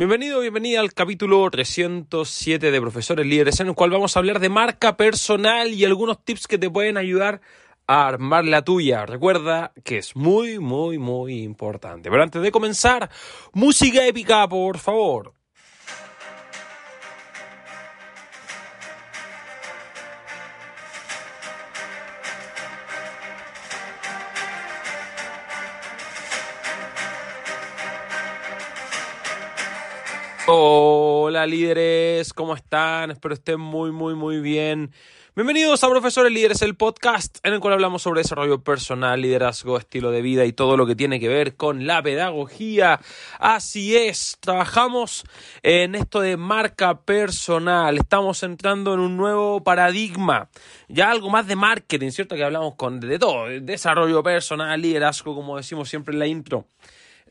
Bienvenido, bienvenida al capítulo 307 de Profesores Líderes, en el cual vamos a hablar de marca personal y algunos tips que te pueden ayudar a armar la tuya. Recuerda que es muy, muy, muy importante. Pero antes de comenzar, música épica, por favor. Hola líderes, ¿cómo están? Espero estén muy, muy, muy bien. Bienvenidos a Profesores Líderes, el podcast en el cual hablamos sobre desarrollo personal, liderazgo, estilo de vida y todo lo que tiene que ver con la pedagogía. Así es, trabajamos en esto de marca personal, estamos entrando en un nuevo paradigma, ya algo más de marketing, ¿cierto? Que hablamos con de todo, desarrollo personal, liderazgo, como decimos siempre en la intro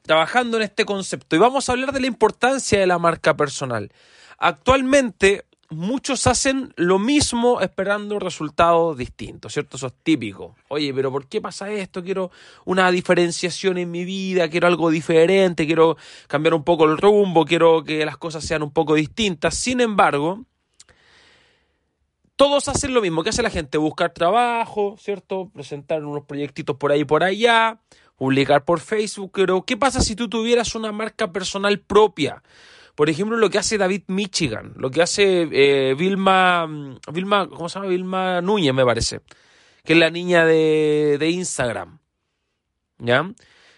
trabajando en este concepto y vamos a hablar de la importancia de la marca personal. Actualmente muchos hacen lo mismo esperando resultados distintos, ¿cierto? Eso es típico. Oye, pero ¿por qué pasa esto? Quiero una diferenciación en mi vida, quiero algo diferente, quiero cambiar un poco el rumbo, quiero que las cosas sean un poco distintas. Sin embargo, todos hacen lo mismo. ¿Qué hace la gente? Buscar trabajo, ¿cierto? Presentar unos proyectitos por ahí y por allá, publicar por Facebook, pero ¿qué pasa si tú tuvieras una marca personal propia? Por ejemplo, lo que hace David Michigan, lo que hace eh, Vilma, Vilma, ¿cómo se llama? Vilma Núñez, me parece, que es la niña de, de Instagram, ¿ya?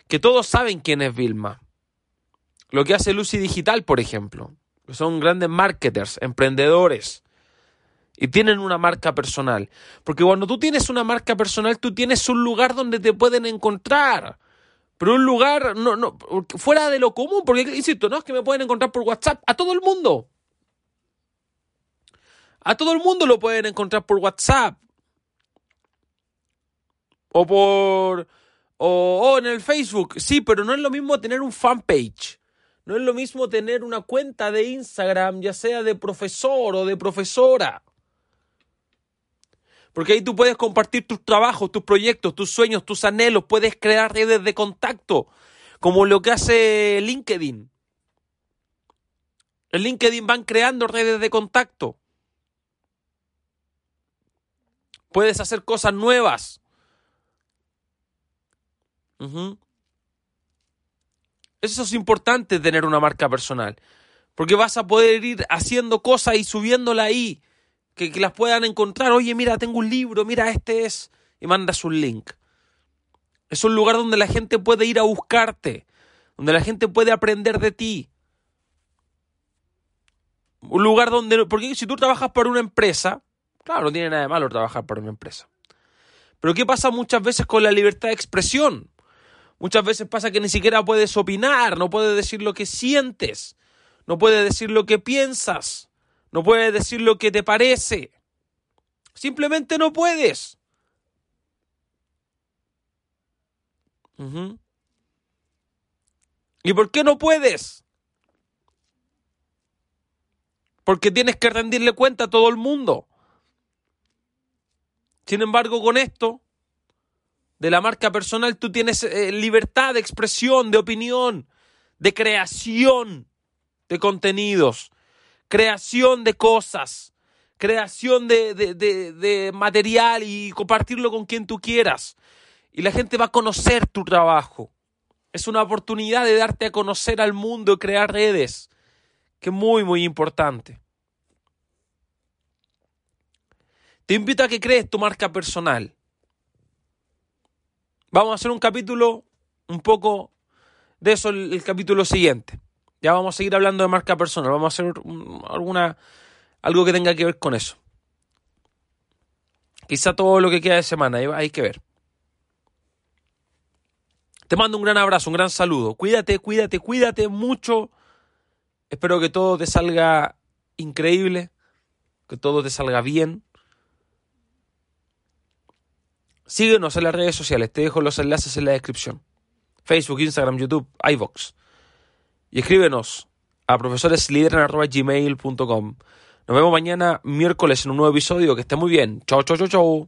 Que todos saben quién es Vilma. Lo que hace Lucy Digital, por ejemplo, que son grandes marketers, emprendedores, y tienen una marca personal. Porque cuando tú tienes una marca personal, tú tienes un lugar donde te pueden encontrar. Pero un lugar no, no, fuera de lo común, porque, insisto, no es que me pueden encontrar por WhatsApp a todo el mundo. A todo el mundo lo pueden encontrar por WhatsApp. O por... O, o en el Facebook. Sí, pero no es lo mismo tener un fanpage. No es lo mismo tener una cuenta de Instagram, ya sea de profesor o de profesora. Porque ahí tú puedes compartir tus trabajos, tus proyectos, tus sueños, tus anhelos, puedes crear redes de contacto, como lo que hace LinkedIn. En LinkedIn van creando redes de contacto. Puedes hacer cosas nuevas. Eso es importante tener una marca personal. Porque vas a poder ir haciendo cosas y subiéndola ahí que, las puedan encontrar. Oye, mira, tengo un libro, mira, este es. Y mandas un link. Es un lugar donde la gente puede ir a buscarte, donde la gente puede aprender de ti. Un lugar donde. Porque si tú trabajas para una empresa, claro, no tiene nada de malo trabajar para una empresa. Pero ¿qué pasa muchas veces con la libertad de expresión? Muchas veces pasa que ni siquiera puedes opinar, no puedes decir lo que sientes, no puedes decir lo que piensas. No puedes decir lo que te parece. Simplemente no puedes. ¿Y por qué no puedes? Porque tienes que rendirle cuenta a todo el mundo. Sin embargo, con esto, de la marca personal, tú tienes eh, libertad de expresión, de opinión, de creación de contenidos creación de cosas, creación de, de, material y compartirlo con quien tú quieras. Y la gente va a conocer tu trabajo. Es una oportunidad de darte a conocer al mundo y crear redes, que es muy, muy importante. Te invito a que crees tu marca personal. Vamos a hacer un capítulo un poco de eso el capítulo siguiente. Ya vamos a seguir hablando de marca personal, vamos a hacer alguna algo que tenga que ver con eso. Quizá todo lo que queda de semana, hay que ver. Te mando un gran abrazo, un gran saludo. Cuídate, cuídate, cuídate mucho. Espero que todo te salga increíble, que todo te salga bien. Síguenos en las redes sociales, te dejo los enlaces en la descripción. Facebook, Instagram, YouTube, iVox y escríbenos a profesoreslideran.gmail.com. Nos vemos mañana miércoles en un nuevo episodio. Que esté muy bien. Chau, chau, chau, chau.